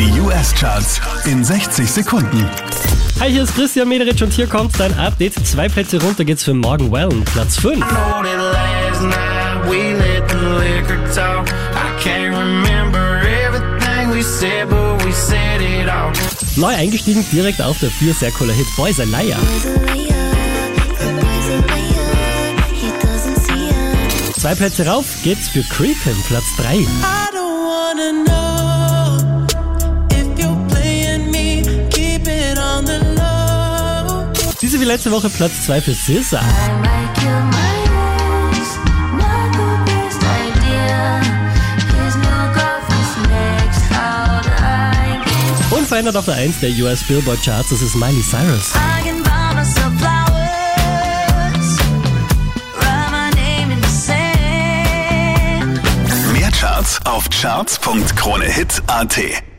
Die US-Charts in 60 Sekunden. Hi, hier ist Christian Mederich und hier kommt dein Update. Zwei Plätze runter geht's für Morgan Wallen, Platz 5. know that last night we let the liquor talk. I can't remember everything we said, but we said it all. Neu eingestiegen direkt auf der 4, sehr cooler Hit Boys a Liar. Zwei Plätze rauf geht's für Creepin, Platz 3. wie letzte Woche Platz 2 für SZA. Unverändert auf der 1 der US Billboard Charts, das ist Miley Cyrus. Mehr Charts auf charts.kronehit.at.